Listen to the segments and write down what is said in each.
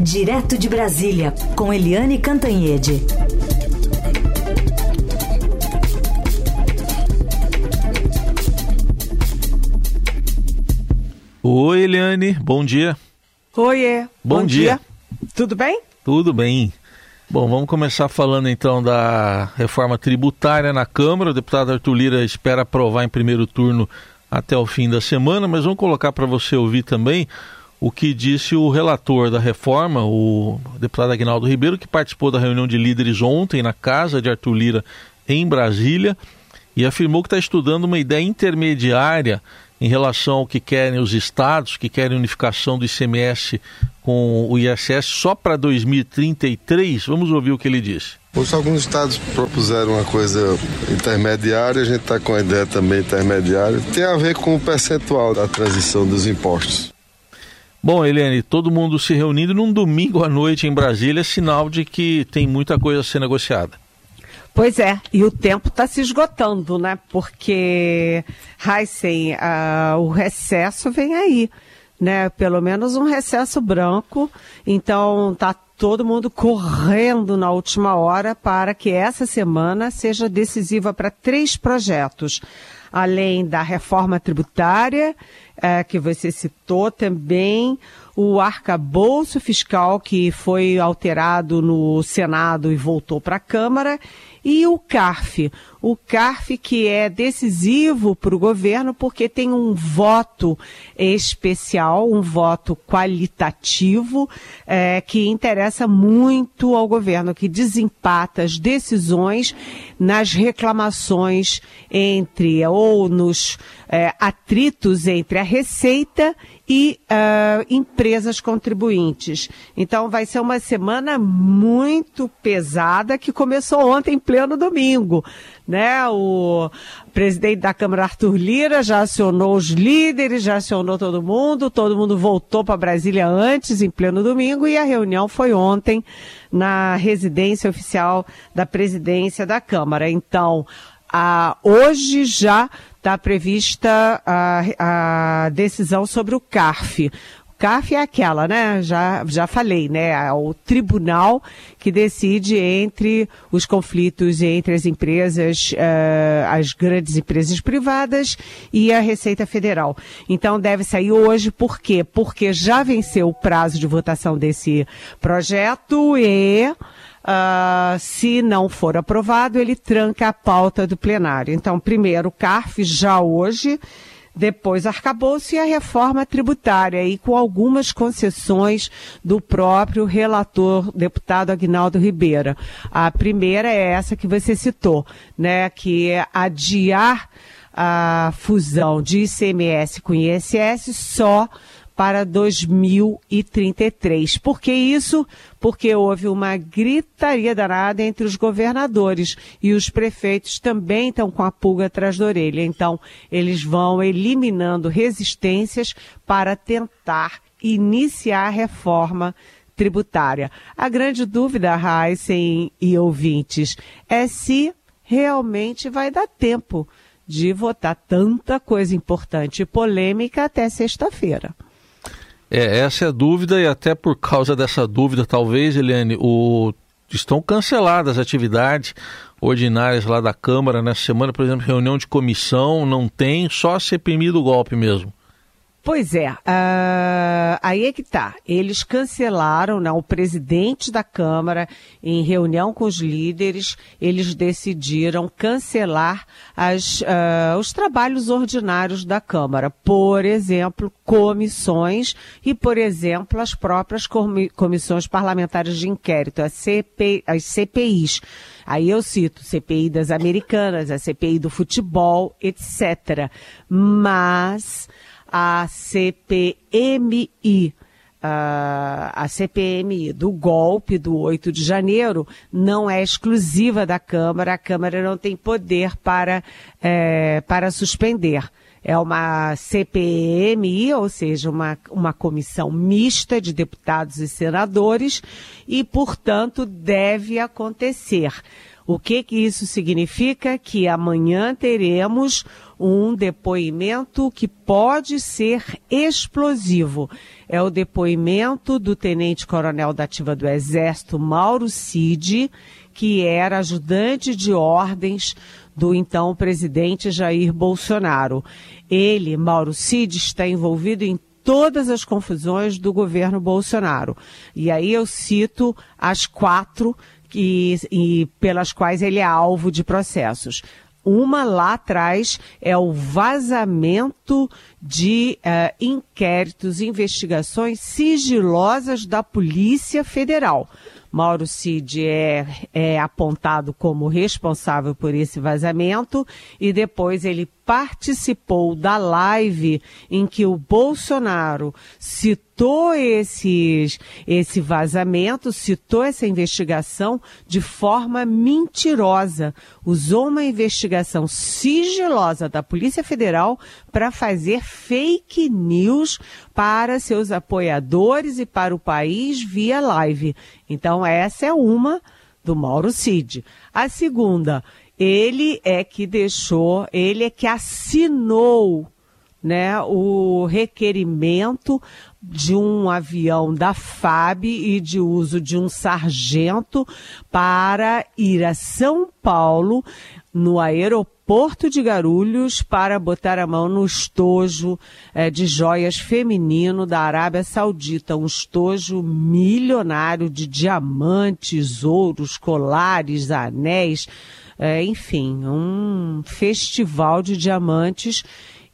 Direto de Brasília, com Eliane Cantanhede. Oi, Eliane, bom dia. Oiê, bom, bom dia. dia. Tudo bem? Tudo bem. Bom, vamos começar falando então da reforma tributária na Câmara. O deputado Arthur Lira espera aprovar em primeiro turno até o fim da semana, mas vamos colocar para você ouvir também o que disse o relator da reforma, o deputado Agnaldo Ribeiro, que participou da reunião de líderes ontem na casa de Arthur Lira em Brasília e afirmou que está estudando uma ideia intermediária em relação ao que querem os estados, que querem unificação do ICMS com o ISS só para 2033. Vamos ouvir o que ele disse. Hoje alguns estados propuseram uma coisa intermediária, a gente está com a ideia também intermediária. Tem a ver com o percentual da transição dos impostos. Bom, Helene, todo mundo se reunindo num domingo à noite em Brasília é sinal de que tem muita coisa a ser negociada. Pois é, e o tempo está se esgotando, né? Porque, Heisen, uh, o recesso vem aí, né? Pelo menos um recesso branco. Então, tá todo mundo correndo na última hora para que essa semana seja decisiva para três projetos. Além da reforma tributária, é, que você citou também, o arcabouço fiscal que foi alterado no Senado e voltou para a Câmara, e o CARF. O CARF que é decisivo para o governo porque tem um voto especial, um voto qualitativo, é, que interessa muito ao governo, que desempata as decisões nas reclamações entre, ou nos é, atritos entre a Receita e uh, empresas contribuintes. Então vai ser uma semana muito pesada que começou ontem em pleno domingo. Né? O presidente da Câmara, Arthur Lira, já acionou os líderes, já acionou todo mundo, todo mundo voltou para Brasília antes, em pleno domingo, e a reunião foi ontem na residência oficial da presidência da Câmara. Então, a, hoje já está prevista a, a decisão sobre o CARF. O CARF é aquela, né? Já, já falei, né? É o tribunal que decide entre os conflitos entre as empresas, uh, as grandes empresas privadas e a Receita Federal. Então deve sair hoje, por quê? Porque já venceu o prazo de votação desse projeto e Uh, se não for aprovado, ele tranca a pauta do plenário. Então, primeiro o CARF, já hoje, depois arcabouço e a reforma tributária, e com algumas concessões do próprio relator, deputado Agnaldo Ribeira. A primeira é essa que você citou, né, que é adiar a fusão de ICMS com ISS só para 2033. Por que isso? Porque houve uma gritaria danada entre os governadores e os prefeitos também estão com a pulga atrás da orelha. Então, eles vão eliminando resistências para tentar iniciar a reforma tributária. A grande dúvida, Heisen e ouvintes, é se realmente vai dar tempo de votar tanta coisa importante e polêmica até sexta-feira. É, essa é a dúvida, e até por causa dessa dúvida, talvez, Eliane, o... estão canceladas as atividades ordinárias lá da Câmara nessa semana, por exemplo, reunião de comissão, não tem, só a CPMI do golpe mesmo. Pois é, uh, aí é que tá. Eles cancelaram, né, o presidente da Câmara, em reunião com os líderes, eles decidiram cancelar as, uh, os trabalhos ordinários da Câmara. Por exemplo, comissões e, por exemplo, as próprias comissões parlamentares de inquérito, as, CP, as CPIs. Aí eu cito CPI das Americanas, a CPI do futebol, etc. Mas a CPMI, a CPMI do golpe do 8 de janeiro não é exclusiva da Câmara, a Câmara não tem poder para, é, para suspender. É uma CPMI, ou seja, uma, uma comissão mista de deputados e senadores, e, portanto, deve acontecer. O que que isso significa? Que amanhã teremos um depoimento que pode ser explosivo. É o depoimento do tenente-coronel da ativa do Exército, Mauro Cid, que era ajudante de ordens do então presidente Jair Bolsonaro. Ele, Mauro Cid, está envolvido em todas as confusões do governo Bolsonaro. E aí eu cito as quatro que, e pelas quais ele é alvo de processos. Uma lá atrás é o vazamento de uh, inquéritos, investigações sigilosas da Polícia Federal. Mauro Cid é, é apontado como responsável por esse vazamento e depois ele participou da live em que o Bolsonaro citou esses, esse vazamento, citou essa investigação de forma mentirosa. Usou uma investigação sigilosa da Polícia Federal para fazer fake news para seus apoiadores e para o país via live. Então, essa é uma do Mauro Cid. A segunda, ele é que deixou, ele é que assinou né, o requerimento de um avião da FAB e de uso de um sargento para ir a São Paulo, no aeroporto de Garulhos, para botar a mão no estojo é, de joias feminino da Arábia Saudita, um estojo milionário de diamantes, ouros, colares, anéis, é, enfim, um festival de diamantes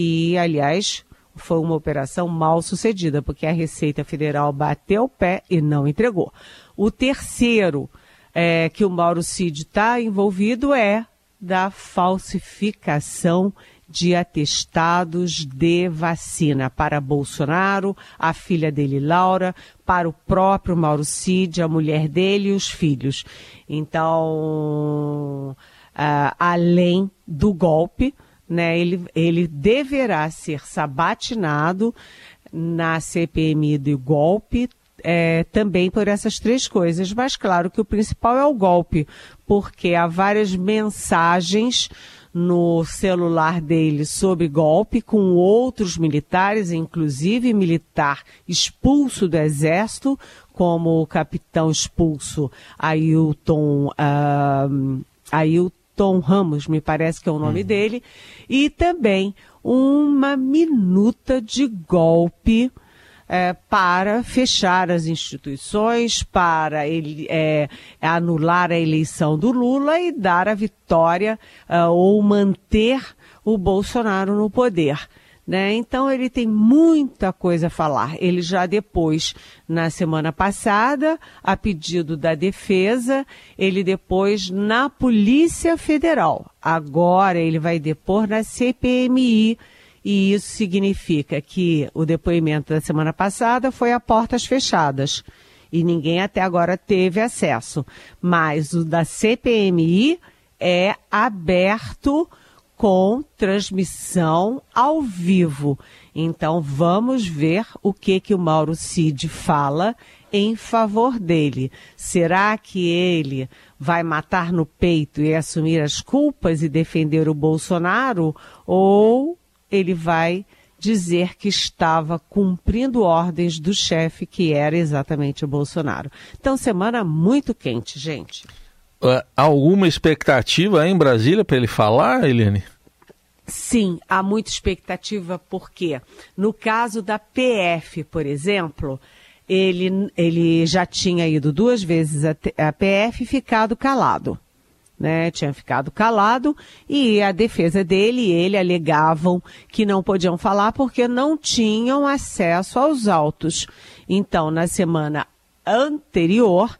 e, aliás, foi uma operação mal sucedida, porque a Receita Federal bateu o pé e não entregou. O terceiro é, que o Mauro Cid está envolvido é da falsificação de atestados de vacina para Bolsonaro, a filha dele Laura, para o próprio Mauro Cid, a mulher dele e os filhos. Então, uh, além do golpe, né, ele, ele deverá ser sabatinado na CPMI do golpe, é, também por essas três coisas. Mas claro que o principal é o golpe, porque há várias mensagens no celular dele sobre golpe com outros militares, inclusive militar expulso do exército, como o capitão expulso Ailton, uh, Ailton Ramos, me parece que é o nome uhum. dele, e também uma minuta de golpe é, para fechar as instituições, para ele, é, anular a eleição do Lula e dar a vitória é, ou manter o Bolsonaro no poder. Né? Então ele tem muita coisa a falar. Ele já depois, na semana passada, a pedido da defesa, ele depois na Polícia Federal. Agora ele vai depor na CPMI. E isso significa que o depoimento da semana passada foi a portas fechadas. E ninguém até agora teve acesso. Mas o da CPMI é aberto com transmissão ao vivo. Então vamos ver o que que o Mauro Cid fala em favor dele. Será que ele vai matar no peito e assumir as culpas e defender o Bolsonaro ou ele vai dizer que estava cumprindo ordens do chefe que era exatamente o Bolsonaro. Então semana muito quente, gente. Alguma expectativa em Brasília para ele falar, Eliane? Sim, há muita expectativa, porque no caso da PF, por exemplo, ele, ele já tinha ido duas vezes a PF e ficado calado. Né, tinha ficado calado e a defesa dele e ele alegavam que não podiam falar porque não tinham acesso aos autos. Então, na semana anterior,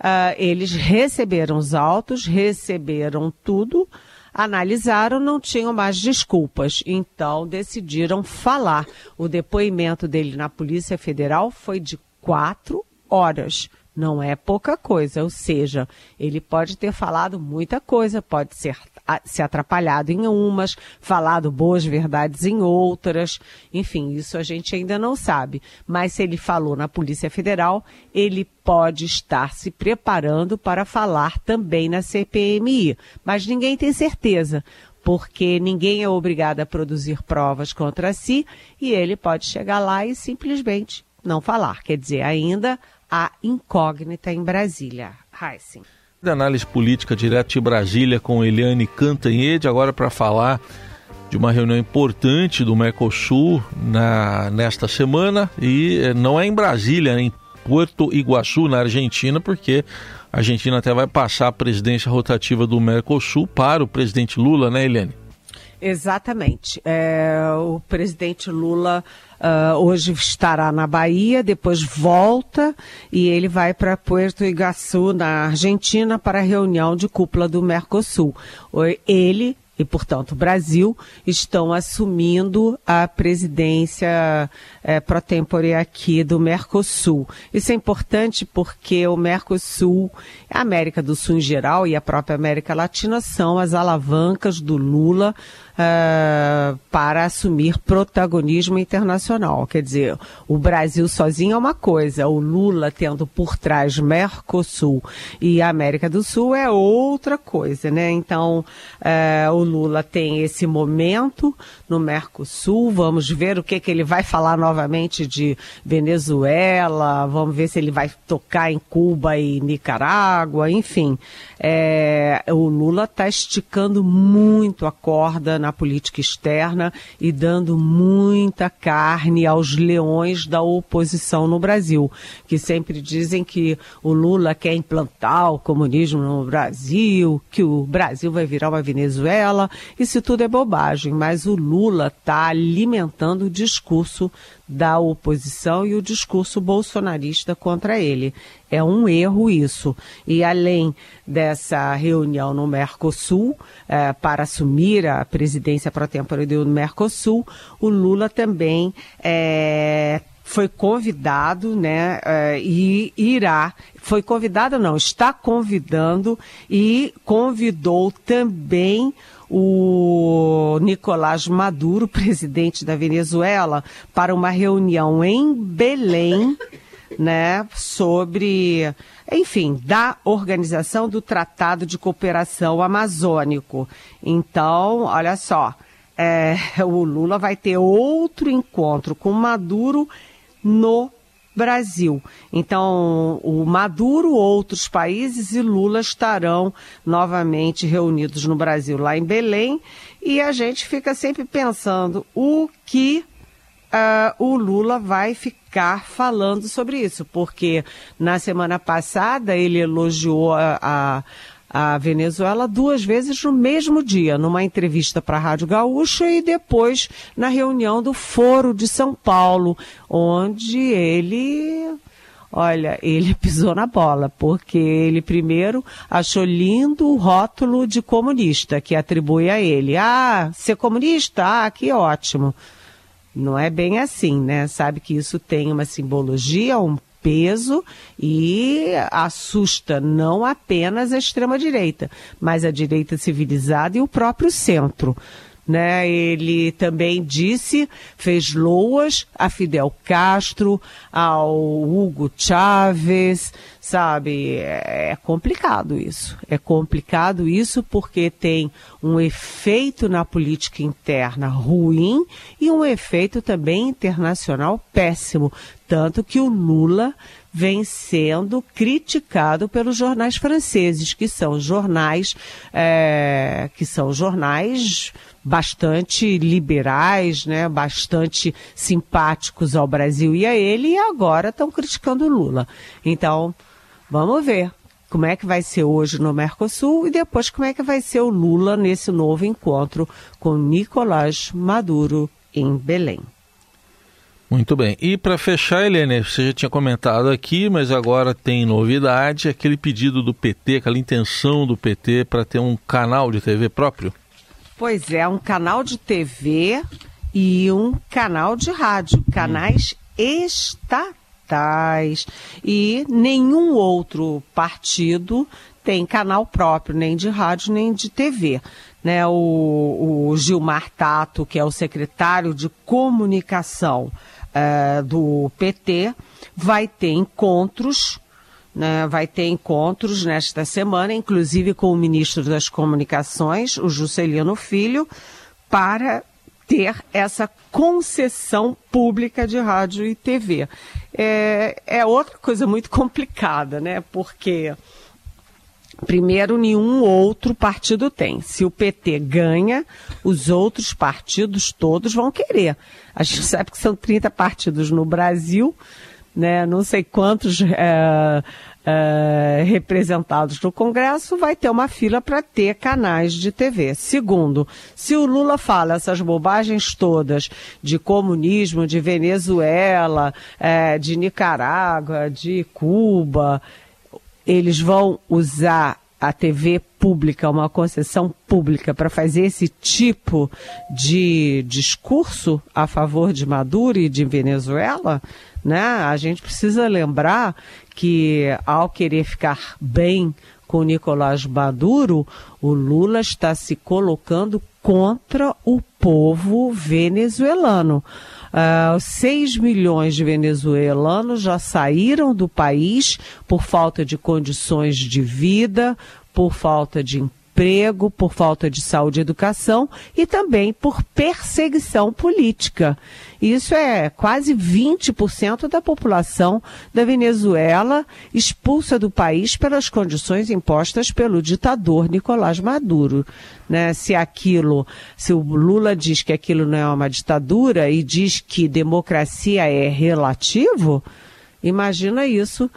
uh, eles receberam os autos, receberam tudo, analisaram, não tinham mais desculpas. Então, decidiram falar. O depoimento dele na Polícia Federal foi de quatro horas. Não é pouca coisa, ou seja, ele pode ter falado muita coisa, pode ser se atrapalhado em umas, falado boas verdades em outras, enfim, isso a gente ainda não sabe. Mas se ele falou na Polícia Federal, ele pode estar se preparando para falar também na CPMI. Mas ninguém tem certeza porque ninguém é obrigado a produzir provas contra si e ele pode chegar lá e simplesmente não falar. Quer dizer, ainda há incógnita em Brasília. Heissing. De análise política direto de Brasília com Eliane Cantanhede, agora para falar de uma reunião importante do Mercosul na, nesta semana e eh, não é em Brasília, é em Porto Iguaçu, na Argentina, porque a Argentina até vai passar a presidência rotativa do Mercosul para o presidente Lula, né, Helene? Exatamente. É, o presidente Lula uh, hoje estará na Bahia, depois volta e ele vai para Puerto Iguaçu, na Argentina, para a reunião de cúpula do Mercosul. Ele e, portanto, o Brasil estão assumindo a presidência é, pro tempore aqui do Mercosul. Isso é importante porque o Mercosul, a América do Sul em geral e a própria América Latina são as alavancas do Lula uh, para assumir protagonismo internacional. Quer dizer, o Brasil sozinho é uma coisa, o Lula tendo por trás Mercosul e América do Sul é outra coisa, né? Então, uh, o Lula tem esse momento no Mercosul, vamos ver o que, que ele vai falar novamente de Venezuela, vamos ver se ele vai tocar em Cuba e Nicarágua, enfim. É, o Lula está esticando muito a corda na na política externa e dando muita carne aos leões da oposição no Brasil, que sempre dizem que o Lula quer implantar o comunismo no Brasil, que o Brasil vai virar uma Venezuela. Isso tudo é bobagem, mas o Lula está alimentando o discurso da oposição e o discurso bolsonarista contra ele. É um erro isso. E além dessa reunião no Mercosul, eh, para assumir a presidência pro tempore do Mercosul, o Lula também eh, foi convidado, né, eh, e irá, foi convidado não, está convidando e convidou também o Nicolás Maduro, presidente da Venezuela, para uma reunião em Belém, né, sobre, enfim, da organização do Tratado de Cooperação Amazônico. Então, olha só, é, o Lula vai ter outro encontro com Maduro no Brasil. Então, o Maduro, outros países e Lula estarão novamente reunidos no Brasil, lá em Belém, e a gente fica sempre pensando o que uh, o Lula vai ficar falando sobre isso, porque na semana passada ele elogiou a, a a Venezuela duas vezes no mesmo dia, numa entrevista para a Rádio Gaúcha e depois na reunião do Foro de São Paulo, onde ele Olha, ele pisou na bola, porque ele primeiro achou lindo o rótulo de comunista que atribui a ele. Ah, ser comunista? Ah, que ótimo. Não é bem assim, né? Sabe que isso tem uma simbologia, um peso e assusta não apenas a extrema-direita, mas a direita civilizada e o próprio centro. Né? Ele também disse, fez loas a Fidel Castro, ao Hugo Chávez, sabe? É, é complicado isso. É complicado isso porque tem um efeito na política interna ruim e um efeito também internacional péssimo. Tanto que o Lula vem sendo criticado pelos jornais franceses, que são jornais é, que são jornais bastante liberais, né, bastante simpáticos ao Brasil e a ele, e agora estão criticando o Lula. Então, vamos ver como é que vai ser hoje no Mercosul e depois como é que vai ser o Lula nesse novo encontro com Nicolás Maduro em Belém. Muito bem. E para fechar, Helene, você já tinha comentado aqui, mas agora tem novidade, aquele pedido do PT, aquela intenção do PT para ter um canal de TV próprio. Pois é, um canal de TV e um canal de rádio, canais hum. estatais e nenhum outro partido tem canal próprio, nem de rádio, nem de TV. Né, o, o Gilmar Tato, que é o secretário de comunicação uh, do PT, vai ter encontros né, vai ter encontros nesta semana, inclusive com o ministro das Comunicações, o Juscelino Filho, para ter essa concessão pública de rádio e TV. É, é outra coisa muito complicada, né? Porque Primeiro, nenhum outro partido tem. Se o PT ganha, os outros partidos todos vão querer. A gente sabe que são 30 partidos no Brasil, né? Não sei quantos é, é, representados no Congresso, vai ter uma fila para ter canais de TV. Segundo, se o Lula fala essas bobagens todas de comunismo, de Venezuela, é, de Nicarágua, de Cuba, eles vão usar a TV pública, uma concessão pública, para fazer esse tipo de discurso a favor de Maduro e de Venezuela, né? A gente precisa lembrar que ao querer ficar bem com Nicolás Maduro, o Lula está se colocando contra o povo venezuelano. Uh, ah, 6 milhões de venezuelanos já saíram do país por falta de condições de vida, por falta de emprego, por falta de saúde e educação e também por perseguição política. Isso é quase 20% da população da Venezuela expulsa do país pelas condições impostas pelo ditador Nicolás Maduro. Né? Se aquilo, se o Lula diz que aquilo não é uma ditadura e diz que democracia é relativo, imagina isso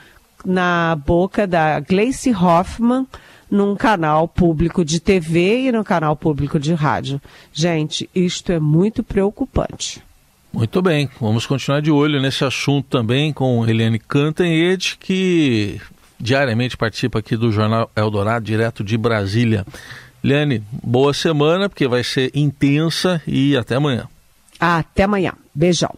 na boca da Gleice Hoffmann, num canal público de TV e no canal público de rádio. Gente, isto é muito preocupante. Muito bem, vamos continuar de olho nesse assunto também com Eliane Cantanhede, que diariamente participa aqui do Jornal Eldorado, direto de Brasília. Eliane, boa semana, porque vai ser intensa e até amanhã. Até amanhã. Beijão.